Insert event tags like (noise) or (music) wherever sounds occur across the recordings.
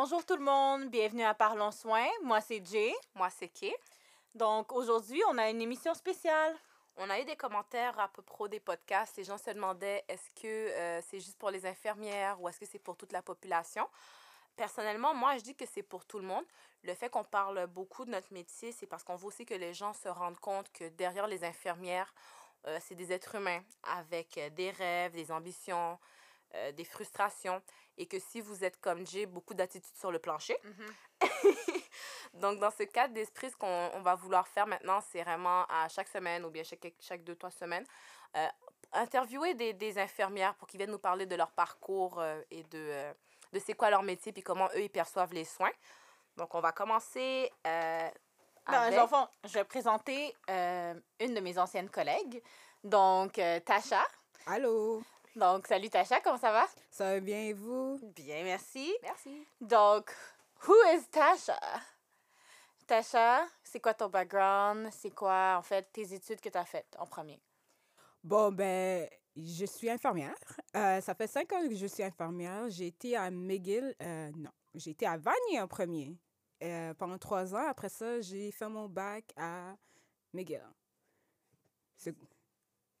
bonjour tout le monde, bienvenue à Parlons Soins. Moi, c'est Jay. Moi, c'est Kay. Donc, aujourd'hui, on a une émission spéciale. On a eu des commentaires à propos des podcasts. Les gens se demandaient est-ce que euh, c'est juste pour les infirmières ou est-ce que c'est pour toute la population? Personnellement, moi, je dis que c'est pour tout le monde. Le fait qu'on parle beaucoup de notre métier, c'est parce qu'on veut aussi que les gens se rendent compte que derrière les infirmières, euh, c'est des êtres humains avec euh, des rêves, des ambitions, euh, des frustrations. Et que si vous êtes comme Jay, beaucoup d'attitudes sur le plancher. (laughs) Donc, dans ce cadre d'esprit, ce qu'on on va vouloir faire maintenant, c'est vraiment à chaque semaine ou bien chaque, chaque deux, trois semaines, euh, interviewer des, des infirmières pour qu'ils viennent nous parler de leur parcours euh, et de, euh, de c'est quoi leur métier puis comment eux, ils perçoivent les soins. Donc, on va commencer euh, Dans avec... le fond, je vais présenter euh, une de mes anciennes collègues. Donc, euh, Tasha. Allô, Donc, salut Tasha, comment ça va? ça va bien et vous? Bien, merci. Merci. Donc, who is Tasha? Tasha, c'est quoi ton background? C'est quoi, en fait, tes études que tu as faites en premier? Bon, ben, je suis infirmière. Euh, ça fait cinq ans que je suis infirmière. J'ai été à McGill, euh, non, j'ai été à Vanier en premier. Euh, pendant trois ans. Après ça, j'ai fait mon bac à McGill. C'est-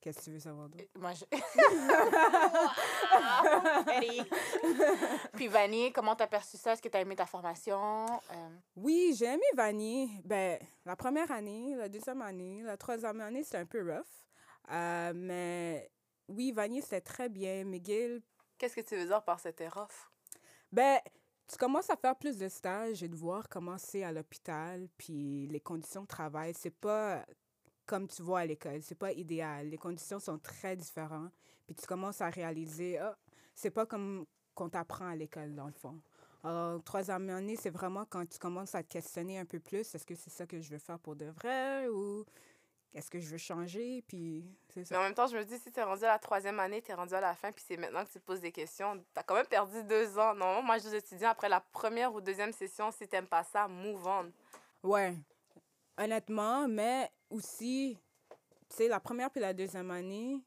Qu'est-ce que tu veux savoir d'autre? Moi, je... (laughs) Puis, Vanier, comment t'as perçu ça? Est-ce que t'as aimé ta formation? Euh, Oui, j'ai aimé Vanier. Ben, la première année, la deuxième année, la troisième année, c'était un peu rough. Euh, mais oui, Vanier, c'était très bien. McGill, Qu'est-ce que tu veux dire par cette rough? Ben, tu commences à faire plus de stages et de voir comment c'est à l'hôpital, puis les conditions de travail, c'est pas comme tu vois à l'école, c'est pas idéal. Les conditions sont très différentes, puis tu commences à réaliser, ah, c'est pas comme qu'on t'apprend à l'école, dans le fond. Alors, troisième année, c'est vraiment quand tu commences à te questionner un peu plus, est-ce que c'est ça que je veux faire pour de vrai, ou est-ce que je veux changer, puis c'est ça. Mais en même temps, je me dis, si tu es rendu à la troisième année, tu es rendu à la fin, puis c'est maintenant que tu te poses des questions, tu as quand même perdu deux ans. Non, moi, je dis aux étudiants, après la première ou deuxième session, si tu pas ça, move on. Ouais, honnêtement, mais aussi, sais, la première puis la deuxième année,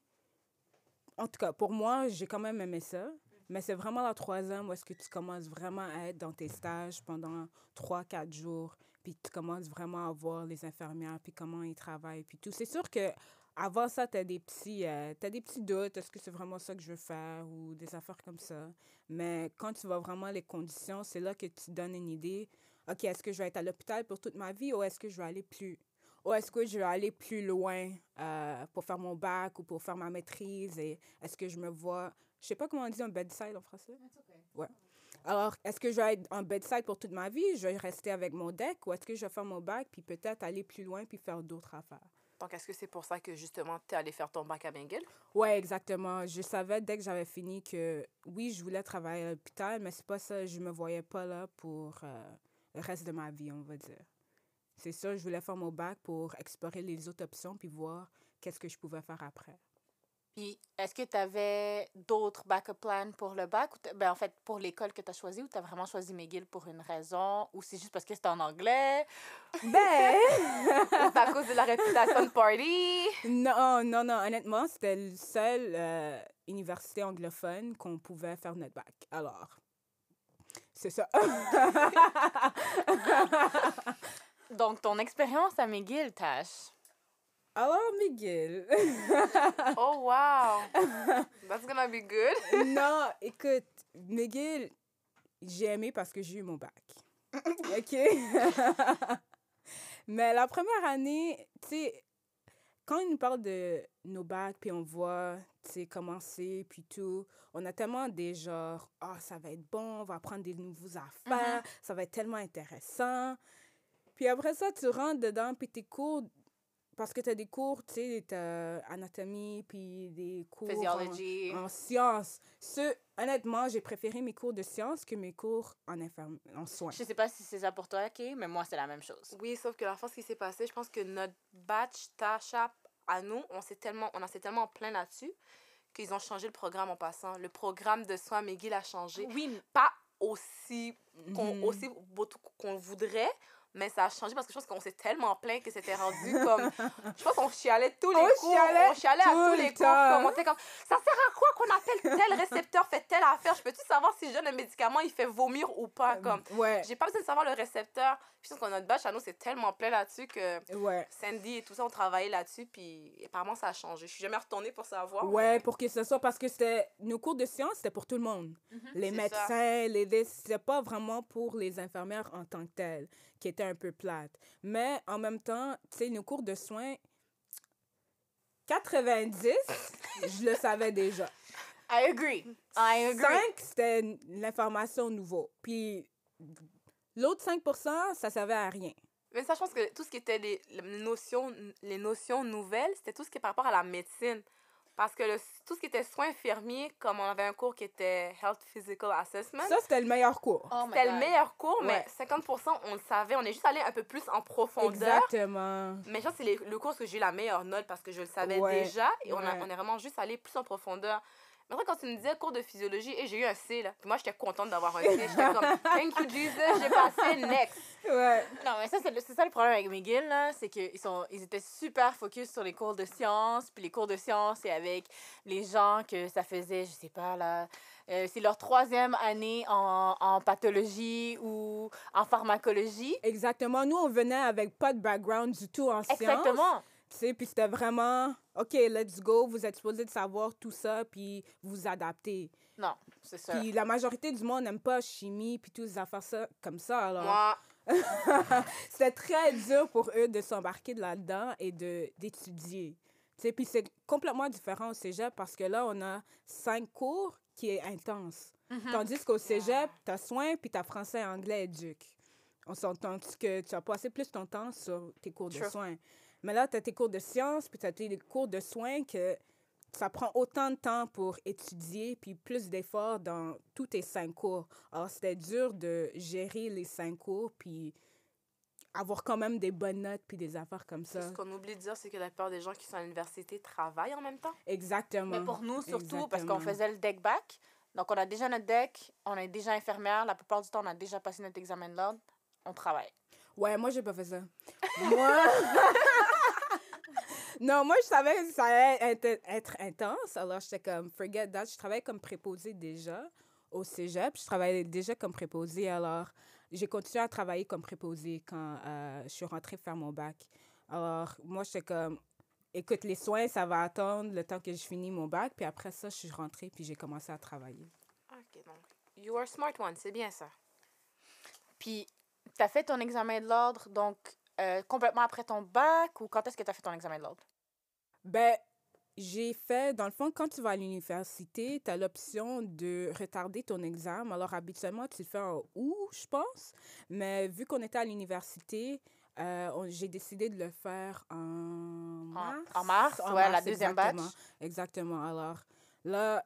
en tout cas, pour moi, j'ai quand même aimé ça. Mais c'est vraiment la troisième où est-ce que tu commences vraiment à être dans tes stages pendant trois, quatre jours, puis tu commences vraiment à voir les infirmières, puis comment ils travaillent, puis tout. C'est sûr que avant ça, tu as des petits euh, des petits doutes, est-ce que c'est vraiment ça que je veux faire, ou des affaires comme ça. Mais quand tu vois vraiment les conditions, c'est là que tu donnes une idée. OK, est-ce que je vais être à l'hôpital pour toute ma vie ou est-ce que je vais aller plus ou est-ce que je vais aller plus loin euh, pour faire mon bac ou pour faire ma maîtrise et est-ce que je me vois je sais pas comment on dit un bedside en français. Ouais. Alors, est-ce que je vais être en bedside pour toute ma vie, je vais rester avec mon deck ou est-ce que je vais faire mon bac puis peut-être aller plus loin puis faire d'autres affaires? Donc, est-ce que c'est pour ça que justement, tu es allé faire ton bac à McGill? Ouais, exactement. Je savais dès que j'avais fini que oui, je voulais travailler à l'hôpital, mais c'est pas ça, je me voyais pas là pour euh, le reste de ma vie, on va dire. C'est ça, je voulais faire mon bac pour explorer les autres options puis voir qu'est-ce que je pouvais faire après. Puis, est-ce que tu avais d'autres backup plans pour le bac? Ou ben, en fait, pour l'école que tu as choisie, ou tu as vraiment choisi McGill pour une raison? Ou c'est juste parce que c'était en anglais? Ben! (laughs) c'est à cause de la réputation de party? non, non, non. Honnêtement, c'était le seul euh, université anglophone qu'on pouvait faire notre bac. Alors, c'est ça. (laughs) (laughs) Donc, ton expérience à McGill, Tash? Alors, (laughs) Miguel. Oh, wow! That's gonna be good. (laughs) non, écoute, McGill, j'ai aimé parce que j'ai eu mon bac. (laughs) OK? Mais la première année, tu sais, quand ils nous parlent de nos bacs, puis on voit, tu sais, comment c'est, puis tout, on a tellement des genres, ah, ça va être bon, on va apprendre des nouveaux affaires, ça va être tellement intéressant. Puis après ça, tu rentres dedans, puis tes cours, parce que tu as des cours, tu sais, t'as anatomie, puis des cours en- Physiology. en, sciences. Ce, honnêtement, j'ai préféré mes cours de sciences que mes cours en, infirm- en soins. Je sais pas si c'est ça pour toi, OK? Mais moi, c'est la même chose. Oui, sauf que la fois, ce qui s'est passé, je pense que notre batch Tasha, à nous, on s'est tellement, on en s'est tellement plein là-dessus qu'ils ont changé le programme en passant. Le programme de soins McGill a changé. Oui, Pas aussi, qu'on, aussi qu'on voudrait, mais ça a changé parce que je pense qu'on s'est tellement plaint que c'était rendu (laughs) comme. Je pense qu'on chialait tous les On cours. chialait on chialait à tous le les cours. temps. Comme on comme. Ça sert à quoi qu'on appelle tel récepteur fait telle affaire? Je peux-tu savoir si je donne un médicament, il fait vomir ou pas? Comme? Ouais, J'ai pas besoin de savoir le récepteur. Je pense qu'on notre batch à nous, c'est tellement plein là-dessus que ouais. Sandy et tout ça ont travaillé là-dessus. Puis apparemment, ça a changé. Je suis jamais retournée pour savoir. Ouais, pour que ce soit parce que c'était nos cours de sciences, c'était pour tout le monde. Les C'est médecins, les this, c'était pas vraiment pour les infirmières en tant que telles, qui étaient un peu plates. Mais en même temps, tu sais, nos cours de soins 90, je le savais déjà. (laughs) I agree. I agree. 5, c'était l'information nouveau. Puis l'autre 5 ça servait à rien. Mais ça, je pense que tout ce qui était les, les notions, les notions nouvelles, c'était tout ce qui est par rapport à la médecine. Parce que le- tout ce qui était soins infirmiers, comme on avait un cours qui était Health Physical Assessment, Ça, c'était le meilleur cours. Oh c'était le meilleur cours, mais Ouais. 50%, on le savait. On est juste allé un peu plus en profondeur. Exactement. Mais je pense que c'est le cours que j'ai eu la meilleure note parce que je le savais Ouais, déjà et on, a- on est vraiment juste allé plus en profondeur. Mais après, quand tu me disais cours de physiologie, et j'ai eu un C, là. Puis moi, j'étais contente d'avoir un C. J'étais comme, (laughs) thank you, Jesus, j'ai passé, next. Ouais. Non, mais ça, c'est ça le problème avec McGill, là. C'est qu'ils ils étaient super focus sur les cours de sciences. Puis les cours de sciences, c'est avec les gens que ça faisait, je sais pas, là. euh, c'est leur troisième année en, en pathologie ou en pharmacologie. Exactement. Nous, on venait avec pas de background du tout en sciences. Exactement. Tu sais, puis c'était vraiment, OK, let's go, vous êtes supposé de savoir tout ça, puis vous adapter. Non, c'est ça. Puis la majorité du monde n'aime pas chimie, puis tous ces affaires ça, comme ça. Alors, Moi, (laughs) c'était très dur pour eux de s'embarquer de là-dedans et de d'étudier. Tu sais, puis c'est complètement différent au cégep parce que là, on a cinq cours qui est intense. Mhm. Tandis qu'au cégep, t'as soins, puis t'as français, anglais, éduc. On s'entend que tu as passé plus ton temps sur tes cours de soins? Mais là, tu as tes cours de sciences, puis tu as tes cours de soins que ça prend autant de temps pour étudier, puis plus d'efforts dans tous tes cinq cours. Alors, c'était dur de gérer les cinq cours, puis avoir quand même des bonnes notes, puis des affaires comme ça. ce qu'on oublie de dire, c'est que la plupart des gens qui sont à l'université travaillent en même temps. Exactement. Mais pour nous, surtout, parce qu'on faisait le deck back. Donc, on a déjà notre deck, on est déjà infirmière. La plupart du temps, on a déjà passé notre examen de l'ordre. On travaille. Ouais, moi, j'ai pas fait ça. moi? (laughs) non, moi, je savais que ça allait être, intense. Alors, j'étais comme, forget that. Je travaillais comme préposée déjà au cégep. Je travaillais déjà comme préposée. Alors, j'ai continué à travailler comme préposée quand euh, je suis rentrée faire mon bac. Alors, moi, j'étais comme, écoute, les soins, ça va attendre le temps que je finis mon bac. Puis après ça, je suis rentrée, puis j'ai commencé à travailler. OK, donc, you are a smart one, c'est bien ça. Puis, tu as fait ton examen de l'ordre, donc euh, complètement après ton bac, ou quand est-ce que tu as fait ton examen de l'ordre? Ben, j'ai fait, dans le fond, quand tu vas à l'université, tu as l'option de retarder ton examen. Alors, habituellement, tu le fais en août, je pense. Mais vu qu'on était à l'université, euh, j'ai décidé de le faire en mars. en mars, ouais, la deuxième batch. exactement. Exactement. Alors, là,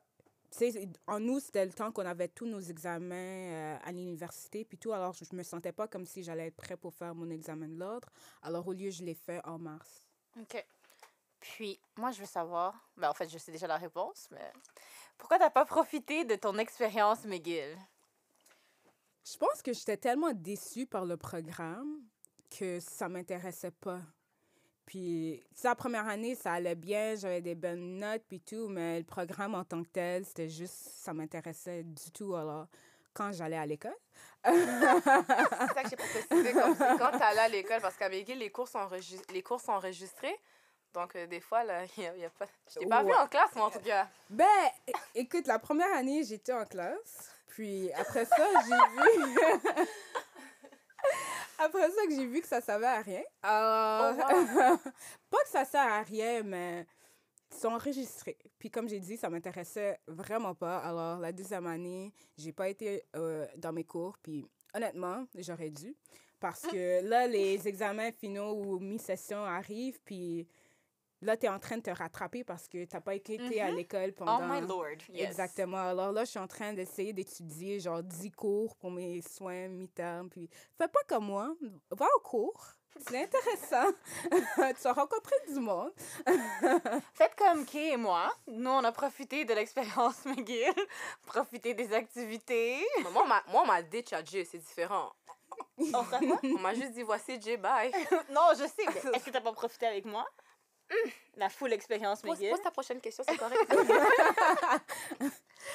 sais, en août, c'était le temps qu'on avait tous nos examens euh, à l'université, puis tout. Alors, je me sentais pas comme si j'allais être prêt pour faire mon examen de l'ordre. Alors, au lieu, je l'ai fait en mars. OK. Puis, moi, je veux savoir, ben, en fait, je sais déjà la réponse, mais pourquoi t'as pas profité de ton expérience McGill? Je pense que j'étais tellement déçue par le programme que ça m'intéressait pas. Puis, la première année, ça allait bien, j'avais des bonnes notes, puis tout, mais le programme en tant que tel, c'était juste, ça m'intéressait du tout. Alors, quand j'allais à l'école, C'est ça que j'ai pas précisé comme c'est quand t'allais à l'école, parce qu'à McGill, les cours sont, les cours sont enregistrés. Donc, euh, des fois, là, (laughs) il y a, pas... Je t'ai pas vu Ouais. en classe, moi, en tout cas. Ben, écoute, la première année, j'étais en classe. Puis après ça, j'ai vu. (laughs) après ça, que j'ai vu que ça servait à rien. Alors, Oh, (laughs) pas que ça sert à rien, mais ils sont enregistrés. Puis comme j'ai dit, ça m'intéressait vraiment pas. Alors, la deuxième année, j'ai pas été euh, dans mes cours. Puis honnêtement, j'aurais dû. Parce que là, les examens finaux ou mi-session arrivent. Puis là, tu es en train de te rattraper parce que tu pas été à Mhm. l'école Oh pendant. my lord. Yes. Exactement. Alors là, je suis en train d'essayer d'étudier genre 10 cours pour mes soins mi-terme. Puis fais pas comme moi. Va au cours. C'est intéressant. (laughs) tu vas rencontrer du monde. (laughs) Faites comme Kay et moi. Nous, on a profité de l'expérience (laughs) McGill, profité des activités. Moi, on m'a- moi, on m'a ditch à Dieu, c'est différent. On quoi? On m'a juste dit voici J, bye. non, je sais, est-ce que t'as pas profité avec moi? La full expérience, Pose, pose ta prochaine question, c'est correct. (laughs)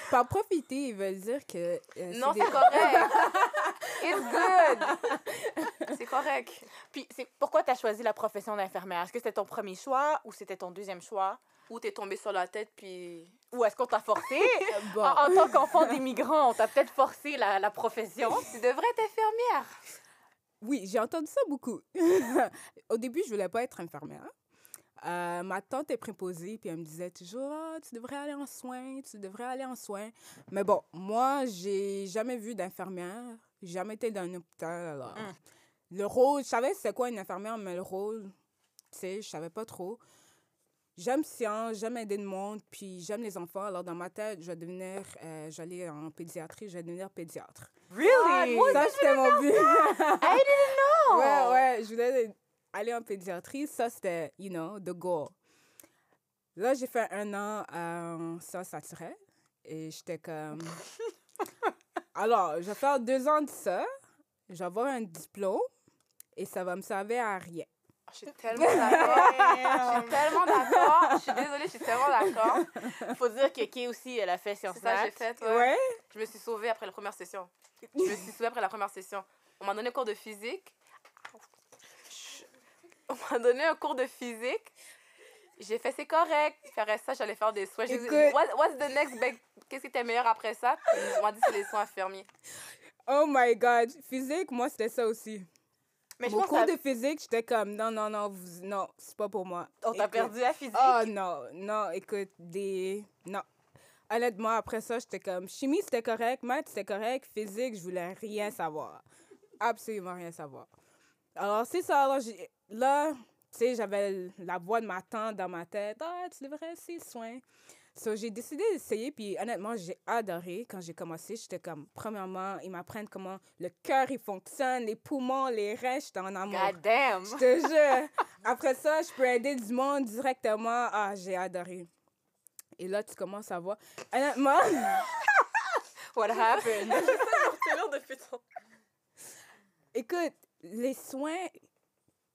Par profiter, il veut dire que. euh, non, c'est des- (laughs) correct. It's good. (laughs) C'est correct. Puis, c'est pourquoi t'as choisi la profession d'infirmière? Est-ce que c'était ton premier choix ou c'était ton deuxième choix? Ou t'es tombé sur la tête, puis. Ou est-ce qu'on t'a forcé? Bon. en, en tant qu'enfant d'immigrants, on t'a peut-être forcé la, la profession. Tu devrais être infirmière. Oui, j'ai entendu ça beaucoup. Au début, je voulais pas être infirmière. Euh, ma tante est préposée, puis elle me disait toujours Ah, Tu devrais aller en soins, tu devrais aller en soins. Mais bon, moi, j'ai jamais vu d'infirmière, jamais été dans un hôpital. Alors, Mm. le rôle, je savais c'était quoi une infirmière, mais le rôle, tu sais, je savais pas trop. J'aime science, j'aime aider le monde, puis j'aime les enfants. Alors, dans ma tête, je vais devenir, euh, j'allais en pédiatrie, je vais devenir pédiatre. Really? Ça, c'était mon but. I didn't know! (laughs) Ouais, ouais, je voulais aller en pédiatrie. Ça, c'était, you know, the goal. Là, j'ai fait un an en sciences naturelles et j'étais comme. (laughs) Alors, je vais faire deux ans de ça, je vais avoir un diplôme et ça va me servir à rien. Je suis tellement d'accord. Je suis (laughs) tellement d'accord. Je suis désolée, je suis tellement d'accord. Faut dire que Kay aussi, elle a fait C'est Sciences ça j'ai fait. ouais. Ouais? Je me suis sauvée après la première session. Je me suis sauvée après la première session. On m'a donné cours de physique. On (laughs) m'a donné un cours de physique. J'ai fait c'est correct. Après ça, j'allais faire des soins. J'ai dit. What- what's the next big... Qu'est-ce qui était meilleur après ça? On m'a dit c'est les soins infirmiers. Oh my God. Physique, moi, c'était ça aussi. Mais je Mon pense cours de physique, j'étais comme, non, non, non, vous- non, c'est pas pour moi. on t'a perdu la physique? Oh non, non, écoute, des. Non. Honnêtement, après ça, j'étais comme. Chimie, c'était correct. Maths, c'était correct. Physique, je voulais rien savoir. Absolument rien savoir. Alors, c'est ça. Alors, j'ai- là, tu sais, j'avais la voix de ma tante dans ma tête. Ah, tu devrais essayer le soin. So, j'ai décidé d'essayer, puis honnêtement, j'ai adoré. Quand j'ai commencé, j'étais comme, premièrement, ils m'apprennent comment le cœur, il fonctionne, les poumons, les reins, j'étais en amour. God damn! Je te jure. Après ça, je peux aider du monde directement. Ah, j'ai adoré. Et là, tu commences à voir. Honnêtement, (laughs) What happened? (laughs) Écoute, les soins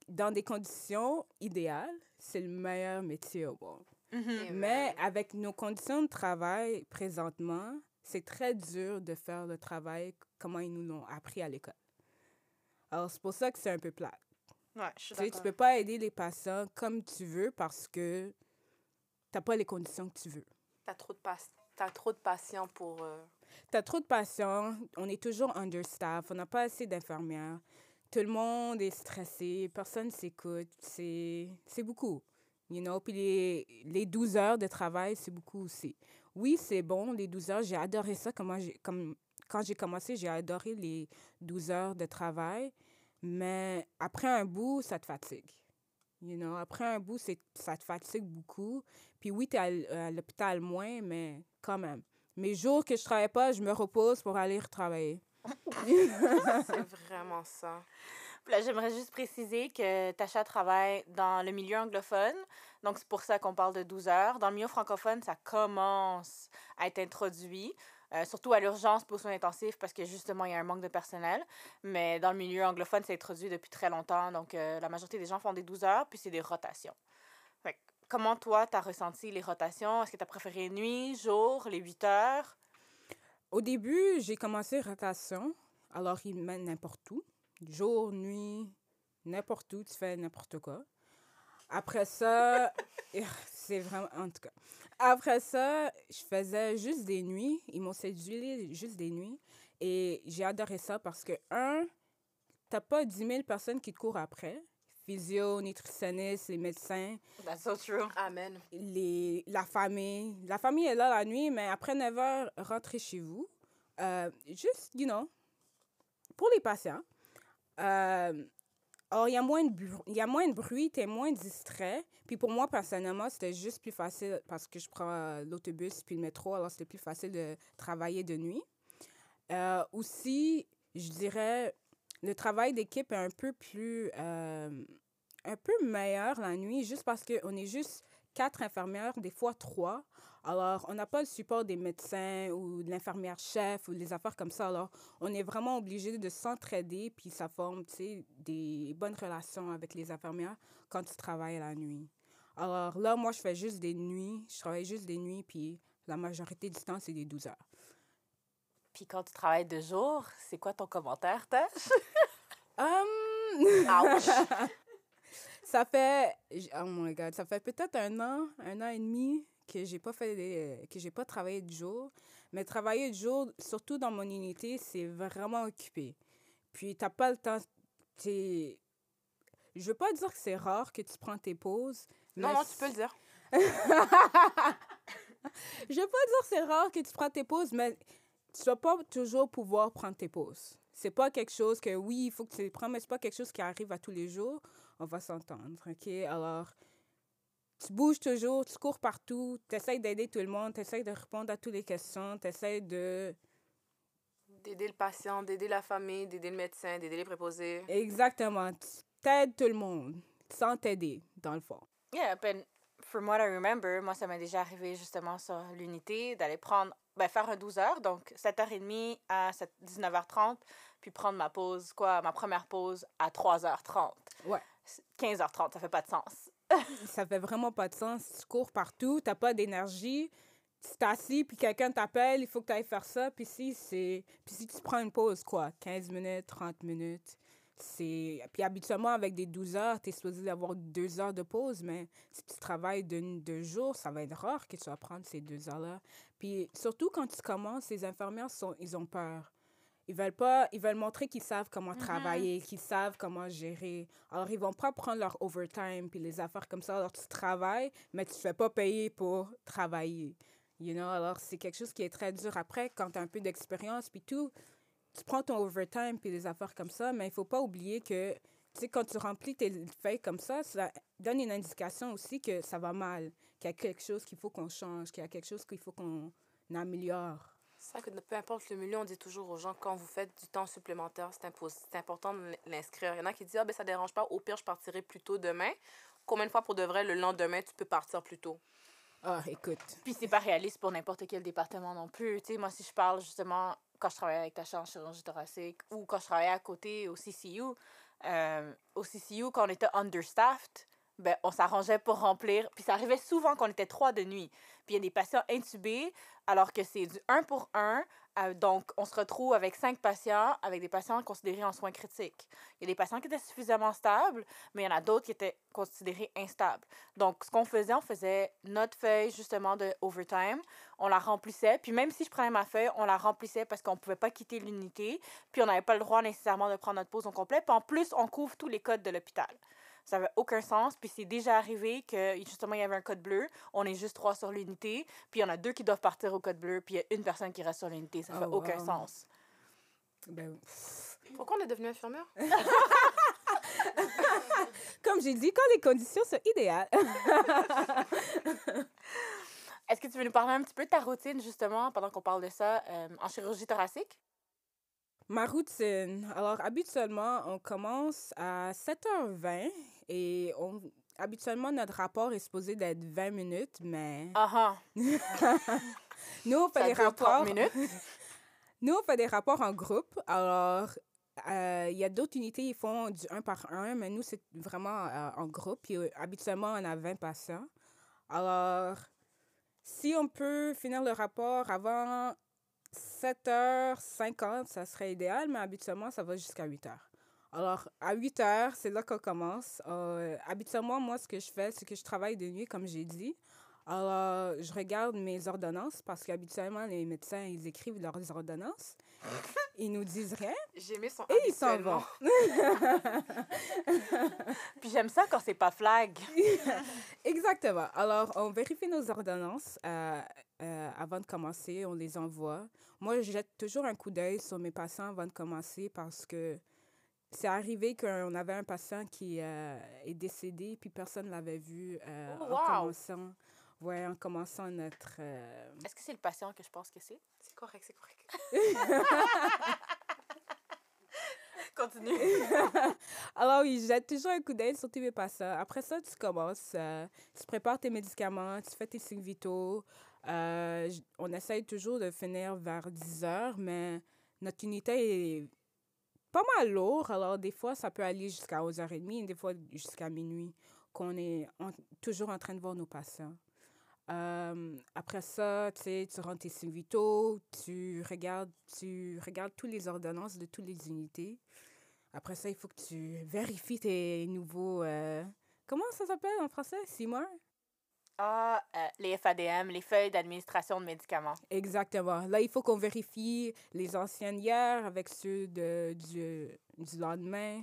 dans des conditions idéales, c'est le meilleur métier au monde. Et Mais avec nos conditions de travail présentement, c'est très dur de faire le travail comment ils nous l'ont appris à l'école. Alors, c'est pour ça que c'est un peu plate. Ouais, je suis Tu sais, tu peux pas aider les patients comme tu veux parce que t'as pas les conditions que tu veux. T'as trop de pas- T'as trop de patients pour. euh, T'as trop de patients, on est toujours understaff, on n'a pas assez d'infirmières. Tout le monde est stressé, personne s'écoute, c'est beaucoup. You know, puis les, les 12 heures de travail, c'est beaucoup aussi. Oui, c'est bon, les 12 heures, j'ai adoré ça. Comment comme, quand j'ai commencé, j'ai adoré les 12 heures de travail, mais après un bout, ça te fatigue. You know, après un bout, ça te fatigue beaucoup. Puis oui, tu es à, l'hôpital moins, mais quand même. Mes jours que je travaille pas, je me repose pour aller retravailler. (laughs) C'est (laughs) vraiment ça. Là, j'aimerais juste préciser que Tasha travaille dans le milieu anglophone. Donc, c'est pour ça qu'on parle de 12 heures. Dans le milieu francophone, ça commence à être introduit, euh, surtout à l'urgence pour soins intensifs parce que justement, il y a un manque de personnel. Mais dans le milieu anglophone, c'est introduit depuis très longtemps. Donc, euh, la majorité des gens font des 12 heures, puis c'est des rotations. Fait comment toi, tu as ressenti les rotations? Est-ce que tu as préféré nuit, jour, les 8 heures? Au début, j'ai commencé rotation. Alors, ils mènent n'importe où. Jour, nuit, n'importe où, tu fais n'importe quoi. Après ça, (laughs) c'est vraiment... En tout cas. Après ça, je faisais juste des nuits. Ils m'ont séduit juste des nuits. Et j'ai adoré ça parce que, un, t'as pas 10 000 personnes qui te courent après. Physio, nutritionniste, les médecins. That's so true. Amen. les, la famille. La famille est là la nuit, mais après 9 heures, rentrez chez vous. Euh, juste, you know, pour les patients. Euh, or, il y a moins de bruit, il y a moins de bruit, t'es moins distrait. Puis pour moi, personnellement, c'était juste plus facile parce que je prends euh, l'autobus puis le métro, alors c'était plus facile de travailler de nuit. Euh, aussi, je dirais, le travail d'équipe est un peu plus, euh, un peu meilleur la nuit, juste parce qu'on est juste quatre infirmières, des fois trois. Alors, on n'a pas le support des médecins ou de l'infirmière chef ou des affaires comme ça. Alors, on est vraiment obligé de s'entraider, puis ça forme, tu sais, des bonnes relations avec les infirmières quand tu travailles la nuit. Alors là, moi, je fais juste des nuits. Je travaille juste des nuits, puis la majorité du temps, c'est des 12 heures. Puis quand tu travailles de jour, c'est quoi ton commentaire, Tash? Ouch! (laughs) ça fait, oh my God, ça fait peut-être un an, un an et demi que j'ai pas fait, des- que j'ai pas travaillé de jour. Mais travailler de jour, surtout dans mon unité, c'est vraiment occupé. Puis t'as pas le temps, t'es... Je veux pas dire que c'est rare que tu prends tes pauses. Non, mais non, tu peux le dire. (laughs) Je veux pas dire que c'est rare que tu prends tes pauses, mais tu vas pas toujours pouvoir prendre tes pauses. C'est pas quelque chose que, oui, il faut que tu les prends, mais c'est pas quelque chose qui arrive à tous les jours. On va s'entendre, OK? Alors, tu bouges toujours, tu cours partout, tu essaies d'aider tout le monde, tu essaies de répondre à toutes les questions, tu essaies de... D'aider le patient, d'aider la famille, d'aider le médecin, d'aider les préposés. Exactement, tu t'aides tout le monde sans t'aider, dans le fond. Yeah, ben, from what I remember, moi, ça m'est déjà arrivé justement sur l'unité d'aller prendre, ben, faire un 12 heures, donc 7h30 à 7 19h30, puis prendre ma pause, quoi, ma première pause à 3h30. Ouais. 15h30, ça fait pas de sens. (laughs) ça fait vraiment pas de sens. Tu cours partout, t'as pas d'énergie, tu t'assis, puis quelqu'un t'appelle, il faut que tu ailles faire ça. Puis si, c'est... puis si tu prends une pause, quoi, 15 minutes, 30 minutes, c'est... Puis habituellement, avec des 12 heures, tu es supposé avoir deux heures de pause, mais si tu travailles de, de jour, ça va être rare que tu vas prendre ces deux heures-là. Puis surtout quand tu commences, les infirmières, sont, ils ont peur. Ils veulent pas, ils veulent montrer qu'ils savent comment travailler, qu'ils savent comment gérer. Alors, ils vont pas prendre leur overtime puis les affaires comme ça. Alors, tu travailles, mais tu te fais pas payer pour travailler. You know? Alors, c'est quelque chose qui est très dur après quand tu as un peu d'expérience puis tout. Tu prends ton overtime puis les affaires comme ça, mais il faut pas oublier que, tu sais, quand tu remplis tes feuilles comme ça, ça donne une indication aussi que ça va mal, qu'il y a quelque chose qu'il faut qu'on change, qu'il y a quelque chose qu'il faut qu'on améliore. C'est ça que peu importe le milieu, on dit toujours aux gens, quand vous faites du temps supplémentaire, c'est impos- c'est important de l'inscrire. Il y en a qui disent, ah ben ça dérange pas, au pire, je partirai plus tôt demain. Combien de fois pour de vrai, le lendemain, tu peux partir plus tôt? Ah, écoute. Puis c'est pas réaliste pour n'importe quel département non plus. Tu sais, moi, si je parle justement quand je travaillais avec ta en chirurgie thoracique ou quand je travaillais à côté au CCU, euh, au CCU, quand on était understaffed, ben, on s'arrangeait pour remplir. Puis ça arrivait souvent qu'on était trois de nuit. Puis il y a des patients intubés, alors que c'est du un pour un. euh, donc, on se retrouve avec cinq patients, avec des patients considérés en soins critiques. Il y a des patients qui étaient suffisamment stables, mais il y en a d'autres qui étaient considérés instables. Donc, ce qu'on faisait, on faisait notre feuille, justement, de overtime. On la remplissait. Puis même si je prenais ma feuille, on la remplissait parce qu'on ne pouvait pas quitter l'unité. Puis on n'avait pas le droit nécessairement de prendre notre pause au complet. Puis en plus, on couvre tous les codes de l'hôpital. Ça n'avait aucun sens. Puis c'est déjà arrivé que, justement, il y avait un code bleu. On est juste trois sur l'unité. Puis il y en a deux qui doivent partir au code bleu. Puis il y a une personne qui reste sur l'unité. Ça Oh, fait aucun wow. sens. Ben, Pourquoi on est devenu infirmière? (laughs) comme j'ai dit, quand les conditions sont idéales. (laughs) Est-ce que tu veux nous parler un petit peu de ta routine, justement, pendant qu'on parle de ça, euh, en chirurgie thoracique? Ma routine. Alors, habituellement, on commence à 7h20 et on, habituellement, notre rapport est supposé d'être 20 minutes, mais Ah ah. (laughs) nous, on fait Ça des dure 30 rapports. minutes. (laughs) Nous, on fait des rapports en groupe. Alors, euh, il y a d'autres unités, ils font du 1 par 1, mais nous, c'est vraiment euh, en groupe. Puis, euh, habituellement, on a 20 patients. Alors, si on peut finir le rapport avant 7h50, ça serait idéal, mais habituellement, ça va jusqu'à 8h. Alors, à 8 h, c'est là qu'on commence. Euh, habituellement, moi, ce que je fais, c'est que je travaille de nuit, comme j'ai dit. Alors, je regarde mes ordonnances parce qu'habituellement, les médecins, ils écrivent leurs ordonnances. (laughs) Ils nous disent rien J'ai aimé son et ils s'en vont. (laughs) Puis j'aime ça quand c'est pas flag. (laughs) Exactement. Alors, on vérifie nos ordonnances euh, euh, avant de commencer. On les envoie. Moi, je jette toujours un coup d'œil sur mes patients avant de commencer parce que c'est arrivé qu'on avait un patient qui euh, est décédé puis personne ne l'avait vu euh, Oh, en, commençant, ouais, en commençant notre... euh, Est-ce que c'est le patient que je pense que c'est? C'est correct, c'est correct. (laughs) Continue. (laughs) Alors, oui, je jette toujours un coup d'œil sur tes patients. Après ça, tu commences, euh, tu prépares tes médicaments, tu fais tes signes vitaux. Euh, on essaye toujours de finir vers 10 heures, mais notre unité est pas mal lourd. Alors, des fois, ça peut aller jusqu'à 11h30, des fois jusqu'à minuit, qu'on est toujours en train de voir nos patients. Euh, après ça, tu sais, tu rends tes vitaux, tu regardes, tu regardes toutes les ordonnances de toutes les unités. Après ça, il faut que tu vérifies tes nouveaux... euh, comment ça s'appelle en français? Six mois? Ah, euh, les FADM, les feuilles d'administration de médicaments. Exactement. Là, il faut qu'on vérifie les anciennes hier avec ceux de, du, du lendemain.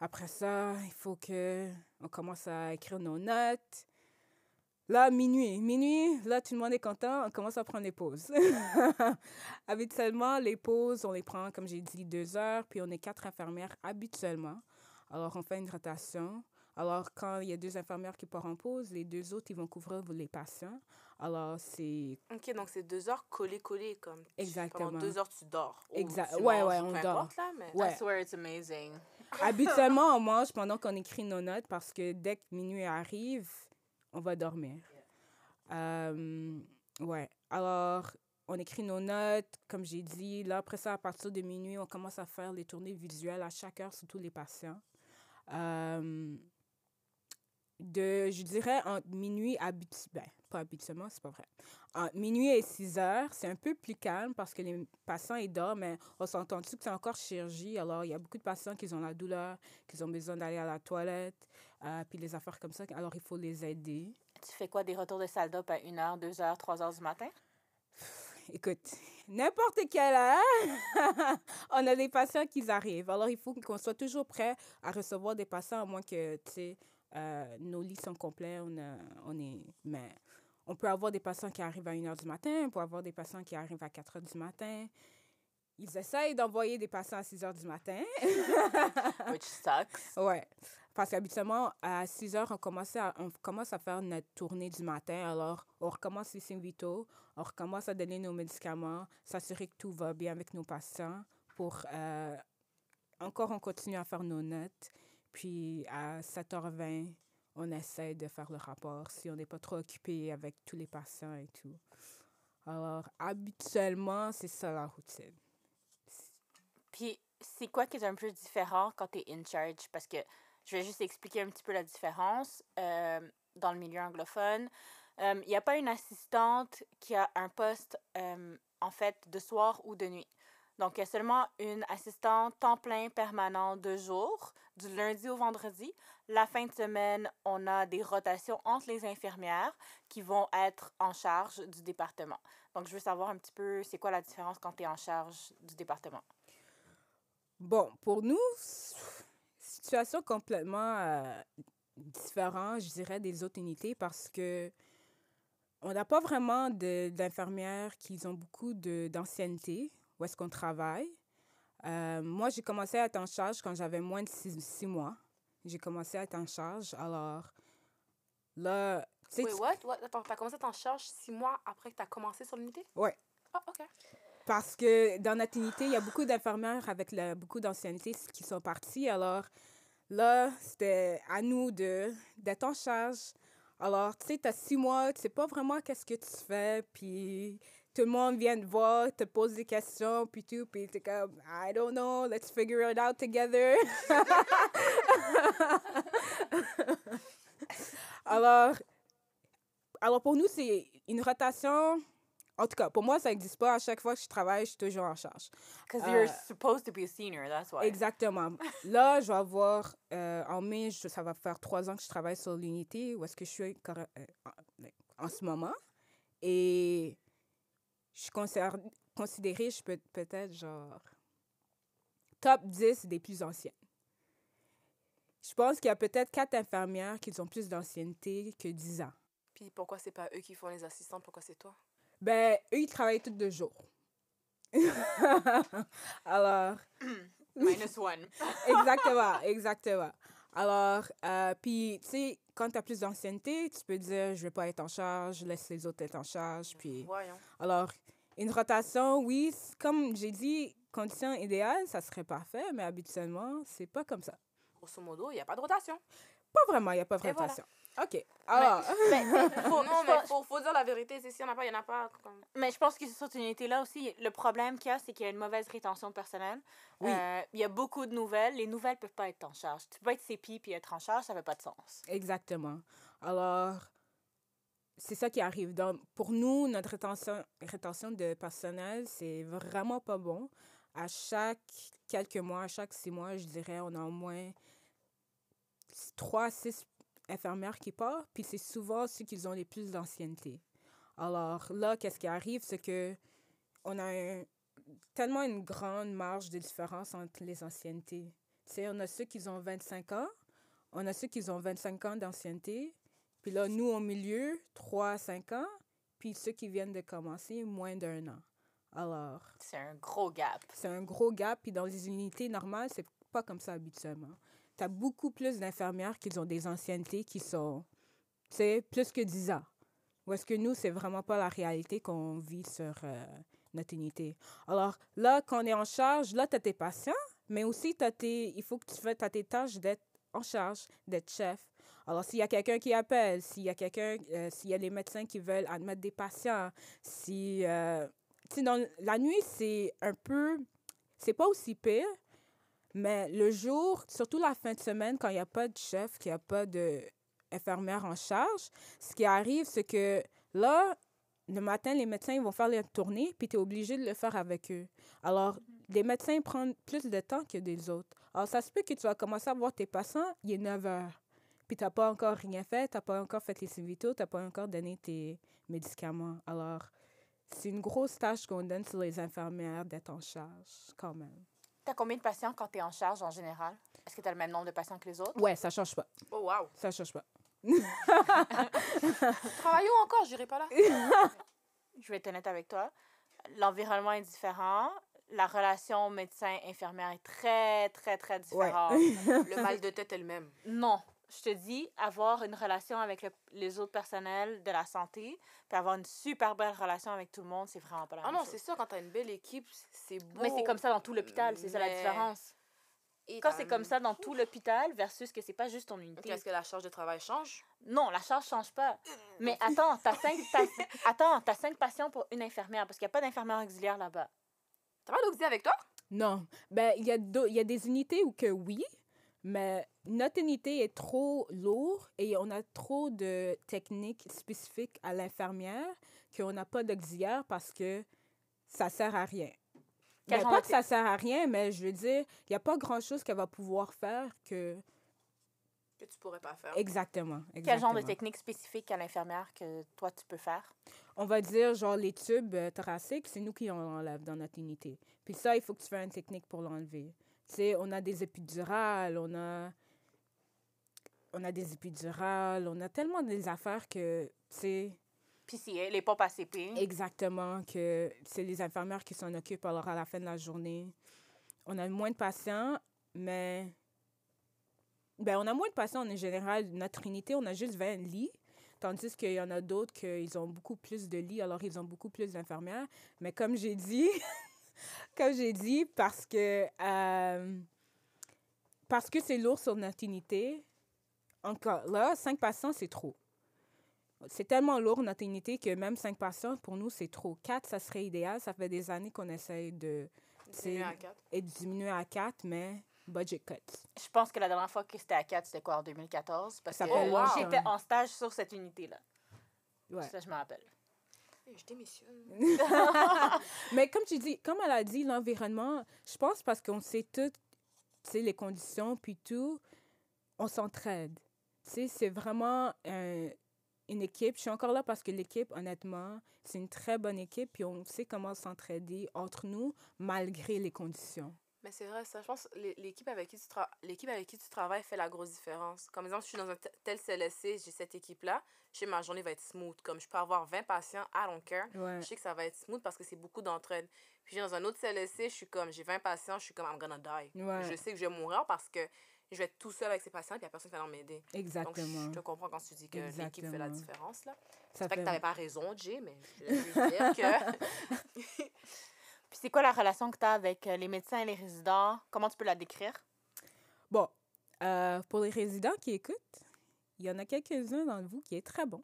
Après ça, il faut que on commence à écrire nos notes. Là, minuit. Minuit, là, tout le monde est content. On commence à prendre les pauses. (laughs) habituellement, les pauses, on les prend, comme j'ai dit, deux heures. Puis on est quatre infirmières habituellement. Alors, on fait une rotation. Alors, quand il y a deux infirmières qui partent en pause, les deux autres, ils vont couvrir les patients. Alors, c'est Ok, donc c'est deux heures collées-collées, comme. tu- Exactement. Pendant deux heures, tu dors. Ou Exact- tu ouais, manges, ouais, ou on peu dort. importe, là, mais... Ouais. I swear it's amazing. (laughs) Habituellement, on mange pendant qu'on écrit nos notes parce que dès que minuit arrive, on va dormir. Euh, ouais. Alors, on écrit nos notes, comme j'ai dit. Là, après ça, à partir de minuit, on commence à faire les tournées visuelles à chaque heure sur tous les patients. Euh, de, je dirais, entre minuit, habitu ben, pas habituellement, c'est pas vrai. Entre minuit et 6 heures, c'est un peu plus calme parce que les patients, ils dorment, mais on s'entend-tu que c'est encore chirurgie? Alors, il y a beaucoup de patients qui ont la douleur, qui ont besoin d'aller à la toilette, euh, puis les affaires comme ça. Alors, il faut les aider. Tu fais quoi, des retours de salle d'op à 1h, 2h, 3h du matin? Écoute, n'importe quelle heure, (laughs) on a des patients qui arrivent. Alors, il faut qu'on soit toujours prêt à recevoir des patients, à moins que, tu sais, euh, nos lits sont complets. On, a- on est... Mais on peut avoir des patients qui arrivent à 1 h du matin, on peut avoir des patients qui arrivent à 4 h du matin. Ils essayent d'envoyer des patients à 6 h du matin. (laughs) Which sucks. Ouais. Parce qu'habituellement, à 6 heures, on commence, à, on commence à faire notre tournée du matin. Alors, on recommence les signes vitaux, on recommence à donner nos médicaments, s'assurer que tout va bien avec nos patients. Pour, euh, encore, on continue à faire nos notes. Puis, à 7h20, on essaie de faire le rapport si on n'est pas trop occupé avec tous les patients et tout. Alors, habituellement, c'est ça la routine. Puis, c'est quoi qui est un peu différent quand tu es in charge? Parce que je vais juste expliquer un petit peu la différence. Euh, dans le milieu anglophone, il n'y a pas une assistante qui a un poste, euh, en fait, de soir ou de nuit. Donc, il y a seulement une assistante temps plein permanent de jour, du lundi au vendredi. La fin de semaine, on a des rotations entre les infirmières qui vont être en charge du département. Donc, je veux savoir un petit peu, c'est quoi la différence quand tu es en charge du département? Bon, pour nous, situation complètement euh, différente, je dirais, des autres unités parce que on n'a pas vraiment d'infirmières qui ont beaucoup d'ancienneté où est-ce qu'on travaille. Euh, moi, j'ai commencé à être en charge quand j'avais moins de six, six mois. J'ai commencé à être en charge. Alors, là, Wait, what? what? Attends, t'as commencé à t'en charge six mois après que t'as commencé sur l'unité? Ouais. Ah, OK. Parce que dans notre unité, il y a beaucoup d'infirmières avec la- beaucoup d'ancienneté qui sont parties. Alors là, c'était à nous d'être en charge. Alors, tu sais, tu as six mois, tu sais pas vraiment qu'est-ce que tu fais, puis tout le monde vient te voir, te pose des questions, puis tout, puis t'es comme, I don't know, let's figure it out together. (laughs) alors, alors, pour nous, c'est une rotation. En tout cas, pour moi, ça n'existe pas. À chaque fois que je travaille, je suis toujours en charge. Because Euh, you're supposed to be a senior, that's why. Exactement. Là, je vais avoir, euh, en mai, je- ça va faire trois ans que je travaille sur l'unité où est-ce que je suis euh, en, en ce moment. Et je suis considérée, je peux peut-être genre top 10 des plus anciennes. Je pense qu'il y a peut-être quatre infirmières qui ont plus d'ancienneté que 10 ans. Puis pourquoi c'est pas eux qui font les assistants? Pourquoi c'est toi? Ben, eux, ils travaillent tous deux jours. (laughs) Alors, (clears throat) Minus one. (laughs) exactement, exactement. Alors, euh, puis, tu sais, quand tu as plus d'ancienneté, tu peux dire, je vais pas être en charge, je laisse les autres être en charge. Puis, Voyons. alors, une rotation, oui, comme j'ai dit, conditions idéales, ça serait parfait, mais habituellement, c'est pas comme ça. Grosso modo, il n'y a pas de rotation. Pas vraiment, il n'y a pas de Et voilà. OK. Alors, Mais, (laughs) mais, (laughs) faut- non, mais faut, faut dire la vérité. c'est S'il n'y en a pas, il n'y en a pas. Comme... mais je pense que sur cette unité-là aussi, le problème qu'il y a, c'est qu'il y a une mauvaise rétention de personnel. Oui. Euh, il y a beaucoup de nouvelles. Les nouvelles peuvent pas être en charge. Tu peux pas être CPI puis être en charge, ça fait pas de sens. exactement. Alors, c'est ça qui arrive. Donc, pour nous, notre rétention, rétention de personnel, c'est vraiment pas bon. À chaque quelques mois, à chaque six mois, je dirais, on a au moins trois, six infirmières qui partent, puis c'est souvent ceux qui ont les plus d'ancienneté. Alors là, qu'est-ce qui arrive, c'est que on a un- tellement une grande marge de différence entre les anciennetés. Sais, on a ceux qui ont 25 ans, on a ceux qui ont 25 ans d'ancienneté, puis là, nous, au milieu, 3 à 5 ans, puis ceux qui viennent de commencer, moins d'un an. Alors, C'est un gros gap. c'est un gros gap, puis dans les unités normales, c'est pas comme ça habituellement. Tu as beaucoup plus d'infirmières qui ont des anciennetés qui sont, tu sais, plus que 10 ans. Ou est-ce que nous, c'est vraiment pas la réalité qu'on vit sur euh, notre unité? Alors là, quand on est en charge, là, tu as tes patients, mais aussi t'as tes, il faut que tu fasses tes tâches d'être en charge, d'être chef. Alors, s'il y a quelqu'un qui appelle, s'il y a quelqu'un, euh, s'il y a les médecins qui veulent admettre des patients, si, euh, la nuit, c'est un peu, c'est pas aussi pire, mais le jour, surtout la fin de semaine, quand il n'y a pas de chef, qu'il n'y a pas d'infirmière en charge, ce qui arrive, c'est que là, le matin, les médecins ils vont faire les tournées, puis tu es obligé de le faire avec eux. Alors, les médecins prennent plus de temps que des autres. Alors, ça se peut que tu vas commencer à voir tes patients, il est 9 heures. Puis, tu n'as pas encore rien fait, tu n'as pas encore fait tes vitaux, tu n'as pas encore donné tes médicaments. Alors, c'est une grosse tâche qu'on donne sur les infirmières d'être en charge, quand même. T'as combien de patients quand tu es en charge en général? Est-ce que tu as le même nombre de patients que les autres? Ouais, ça change pas. Oh, wow. Ça change pas. (laughs) Travaillons encore, j'irai pas là. (laughs) Je vais être honnête avec toi. L'environnement est différent. La relation médecin-infirmière est très, très, très différente. (laughs) Le mal de tête est le même. Non. Je te dis, avoir une relation avec le- les autres personnels de la santé, puis avoir une super belle relation avec tout le monde, c'est vraiment pas la Ah même non, chose. c'est ça, quand t'as une belle équipe, c'est beau. Mais c'est comme ça dans tout l'hôpital, c'est ça la différence. Et Quand c'est comme ça dans tout l'hôpital versus que c'est pas juste ton unité. Est-ce que la charge de travail change? Non, la charge change pas. Mais attends, t'as cinq, (laughs) attends, t'as cinq patients pour une infirmière parce qu'il n'y a pas d'infirmière auxiliaire là-bas. T'as pas d'auxiliaire avec toi? Non. Ben, il y, a y a des unités où que oui, mais notre unité est trop lourde et on a trop de techniques spécifiques à l'infirmière qu'on n'a pas d'auxiliaire parce que ça sert à rien. Ben, pas que ça sert à rien, mais je veux dire, il n'y a pas grand-chose qu'elle va pouvoir faire que... Que tu pourrais pas faire. Exactement. Quel genre de technique spécifique à l'infirmière que toi tu peux faire? On va dire, genre, les tubes euh, thoraciques, c'est nous qui en enlève dans notre unité. Puis ça, il faut que tu fasses une technique pour l'enlever. Tu sais, on a des épidurales, on a... On a des épidurales, on a tellement des affaires que, tu sais, Puis si les pompes à CP. exactement, que c'est les infirmières qui s'en occupent alors à la fin de la journée. On a moins de patients, mais... Ben, on a moins de patients en général. Notre unité, on a juste 20 lits. Tandis qu'il y en a d'autres qui ont beaucoup plus de lits, alors ils ont beaucoup plus d'infirmières. Mais comme j'ai dit, (laughs) comme j'ai dit, parce que euh, parce que c'est lourd sur notre unité, encore là, cinq patients, c'est trop. C'est tellement lourd notre unité que même cinq patients, pour nous, c'est trop. Quatre, ça serait idéal. Ça fait des années qu'on essaye de Diminuer à quatre. et de diminuer à quatre, mais budget cuts. Je pense que la dernière fois que c'était à 4, c'était quoi, en 2014? Parce Ça que longtemps. j'étais en stage sur cette unité-là. Ouais. Ça, je me rappelle. Je démissionne. (laughs) Mais comme tu dis, comme elle a dit, l'environnement, je pense parce qu'on sait tout, tu sais, les conditions, puis tout, on s'entraide. Sais, c'est vraiment un- une équipe. Je suis encore là parce que l'équipe, honnêtement, c'est une très bonne équipe, puis on sait comment s'entraider entre nous, malgré les conditions. Mais c'est vrai, ça. Je pense l'équipe avec, qui tu l'équipe avec qui tu travailles fait la grosse différence. Comme exemple, je suis dans un te- tel CLSC, j'ai cette équipe-là, je sais que ma journée va être smooth. Comme je peux avoir 20 patients, I don't care. Ouais. Je sais que ça va être smooth parce que c'est beaucoup d'entraide. Puis dans un autre CLSC, je suis comme, j'ai 20 patients, je suis comme, I'm gonna die. Ouais. Je sais que je vais mourir parce que je vais être tout seul avec ces patients et il n'y a personne qui va m'aider. Donc, Exactement. je te comprends quand tu dis que l'équipe fait la différence. Là. Ça C'est pas que fait- tu n'avais pas raison, Jay, mais je juste dire que. (laughs) Puis c'est quoi la relation que tu as avec euh, les médecins et les résidents? Comment tu peux la décrire? Bon, euh, pour les résidents qui écoutent, il y en a quelques-uns dans vous qui est très bon.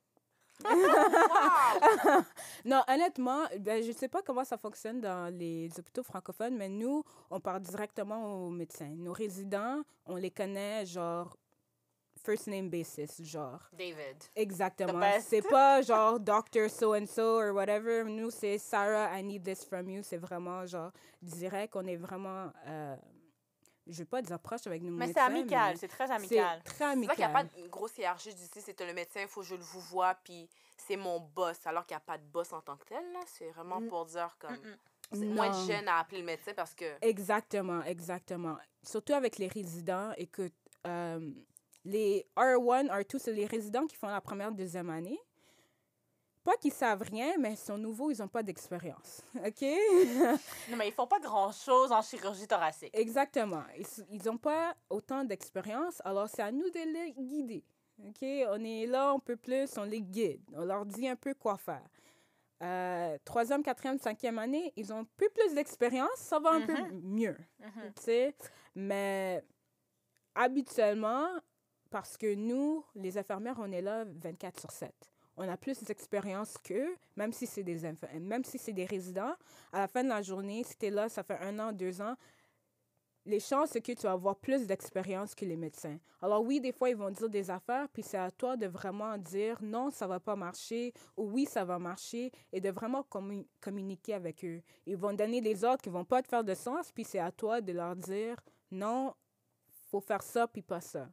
(laughs) non, honnêtement, ben, je ne sais pas comment ça fonctionne dans les hôpitaux francophones, mais nous, on parle directement aux médecins. Nos résidents, on les connaît genre first name basis, genre. David. Exactement. C'est pas genre doctor so and so or whatever. Nous, c'est Sarah, I need this from you. C'est vraiment genre direct. On est vraiment. Euh, je veux pas des approches avec nos Mais c'est médecins. amical, mais c'est très C'est amical. très C'est vrai amical. qu'il n'y a pas de grosse hiérarchie d'ici. C'est le médecin, il faut que je le vous vois, puis c'est mon boss. Alors qu'il n'y a pas de boss en tant que tel, là. C'est vraiment Mm. pour dire comme. Mm-mm. C'est moins de gêne à appeler le médecin parce que. Exactement, exactement. Surtout avec les résidents, écoute, euh, les R1, R2, c'est les résidents qui font la première, deuxième année. Pas qu'ils savent rien, mais ils sont nouveaux, ils n'ont pas d'expérience. (laughs) OK? Non, mais ils font pas grand-chose en chirurgie thoracique. Exactement. Ils n'ont pas autant d'expérience, alors c'est à nous de les guider. OK? On est là un peu plus, on les guide. On leur dit un peu quoi faire. Euh, troisième, quatrième, cinquième année, ils ont un peu plus d'expérience, ça va un peu mieux. Mhm. tu sais? Mais habituellement, parce que nous, les infirmières, on est là 24 sur 7. On a plus d'expérience qu'eux, même si c'est des même si c'est des résidents. À la fin de la journée, si tu es là, ça fait un an, deux ans, les chances, c'est que tu vas avoir plus d'expérience que les médecins. Alors oui, des fois, ils vont dire des affaires, puis c'est à toi de vraiment dire non, ça va pas marcher, ou oui, ça va marcher, et de vraiment commu- communiquer avec eux. Ils vont donner des ordres qui vont pas te faire de sens, puis c'est à toi de leur dire non, faut faire ça, puis pas ça.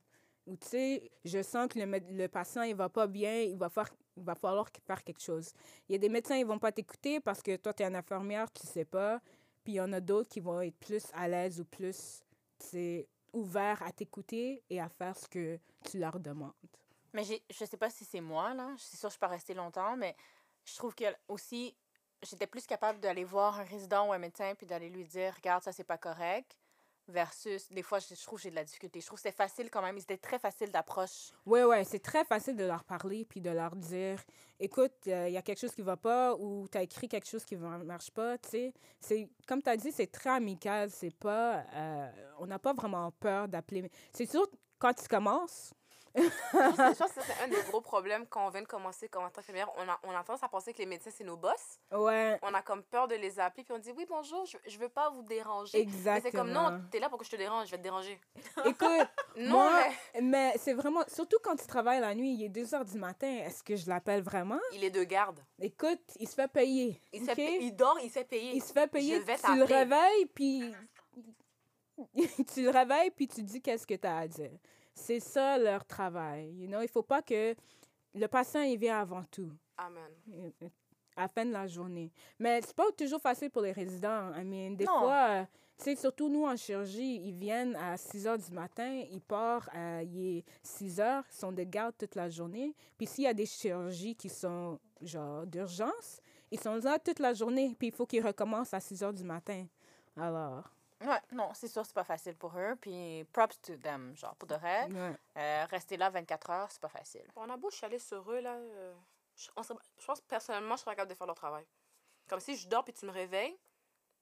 Ou tu sais, je sens que le, le patient, il va pas bien, il va, faire, il va falloir fasse quelque chose. Il y a des médecins, ils vont pas t'écouter parce que toi, tu es une infirmière, tu sais pas. Puis il y en a d'autres qui vont être plus à l'aise ou plus, ouverts à t'écouter et à faire ce que tu leur demandes. Mais je sais pas si c'est moi, là. Sûre que je suis pas restée longtemps, mais je trouve que aussi, j'étais plus capable d'aller voir un résident ou un médecin puis d'aller lui dire, regarde, ça, c'est pas correct. Versus, des fois, je, trouve j'ai de la difficulté. Je trouve que c'était facile quand même. C'était très facile d'approche. Ouais, ouais, c'est très facile de leur parler puis de leur dire écoute, il y a quelque chose qui va pas ou tu as écrit quelque chose qui ne marche pas. C'est comme tu as dit, c'est très amical, c'est pas euh, on n'a pas vraiment peur d'appeler. C'est sûr quand tu commences, Je pense que- c'est un des gros problèmes quand on vient de commencer comme en tant qu'infirmière. On a, on a tendance à penser que les médecins, c'est nos boss. ouais, On a comme peur de les appeler, puis on dit oui, bonjour, je, je veux pas vous déranger. Exactement. c'est comme non, t'es là pour que je te dérange, je vais te déranger. (laughs) Écoute, Non, Moi, mais mais c'est vraiment surtout quand tu travailles la nuit, il est 2 heures du matin, est-ce que je l'appelle vraiment? Il est de garde. Écoute, il se fait payer. Il, se ok? fait- il dort, il se fait payer. Il se fait payer, tu le réveilles, puis (laughs) tu le réveilles, puis tu dis qu'est-ce que tu as à dire. C'est ça leur travail. You know? Il faut pas que le patient, il vient avant tout, Amen. à la fin de la journée. Mais c'est pas toujours facile pour les résidents. I mean, des Non. fois, sais, surtout nous en chirurgie, ils viennent à 6 heures du matin, ils partent à il est 6 heures, ils sont de garde toute la journée. Puis s'il y a des chirurgies qui sont genre d'urgence, ils sont là toute la journée, puis il faut qu'ils recommencent à 6 heures du matin. Alors, Ouais, non, c'est sûr, c'est pas facile pour eux. Puis props to them, genre, pour de vrai. ouais. Euh, rester là 24 heures, c'est pas facile. On a beau chialer sur eux, là. euh, je, on serait- je pense que personnellement, je serais capable de faire leur travail. Comme si je dors puis tu me réveilles,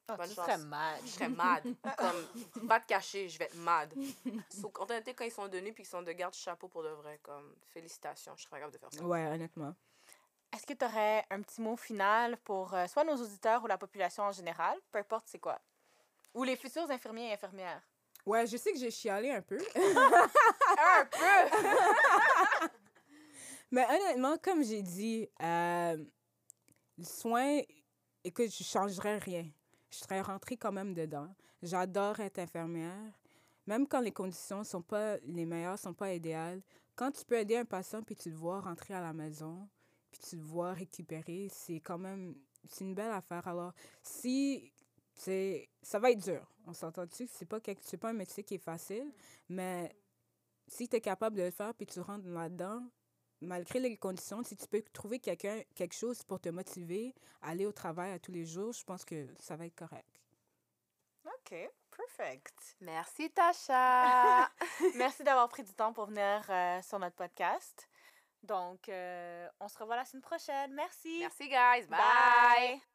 Bonne tu chance. serais mal. je serais mad. (laughs) comme, pas te cacher, je vais être mad. (laughs) So, en réalité, quand ils sont de nuit puis qu'ils sont de garde, chapeau pour de vrai. Comme, félicitations, je serais capable de faire ça. Ouais, honnêtement. Est-ce que tu aurais un petit mot final pour euh, soit nos auditeurs ou la population en général, peu importe c'est quoi? Ou les futurs infirmiers et infirmières? Ouais, je sais que j'ai chialé un peu. (laughs) Un peu! (laughs) Mais honnêtement, comme j'ai dit, euh, le soin, écoute, je changerais rien. Je serais rentrée quand même dedans. J'adore être infirmière. Même quand les conditions sont pas les meilleures, sont pas idéales, quand tu peux aider un patient puis tu le vois rentrer à la maison, puis tu le vois récupérer, c'est quand même c'est une belle affaire. Alors, si c'est ça va être dur, on s'entend dessus, c'est pas quelque- c'est pas un métier qui est facile, mais si tu es capable de le faire puis tu rentres là-dedans, malgré les conditions, si tu peux trouver quelqu'un quelque chose pour te motiver à aller au travail à tous les jours, je pense que ça va être correct. OK, perfect. Merci, Tasha! (laughs) (laughs) Merci d'avoir pris du temps pour venir euh, sur notre podcast. Donc, euh, on se revoit la semaine prochaine. Merci. Merci, guys. Bye. Bye.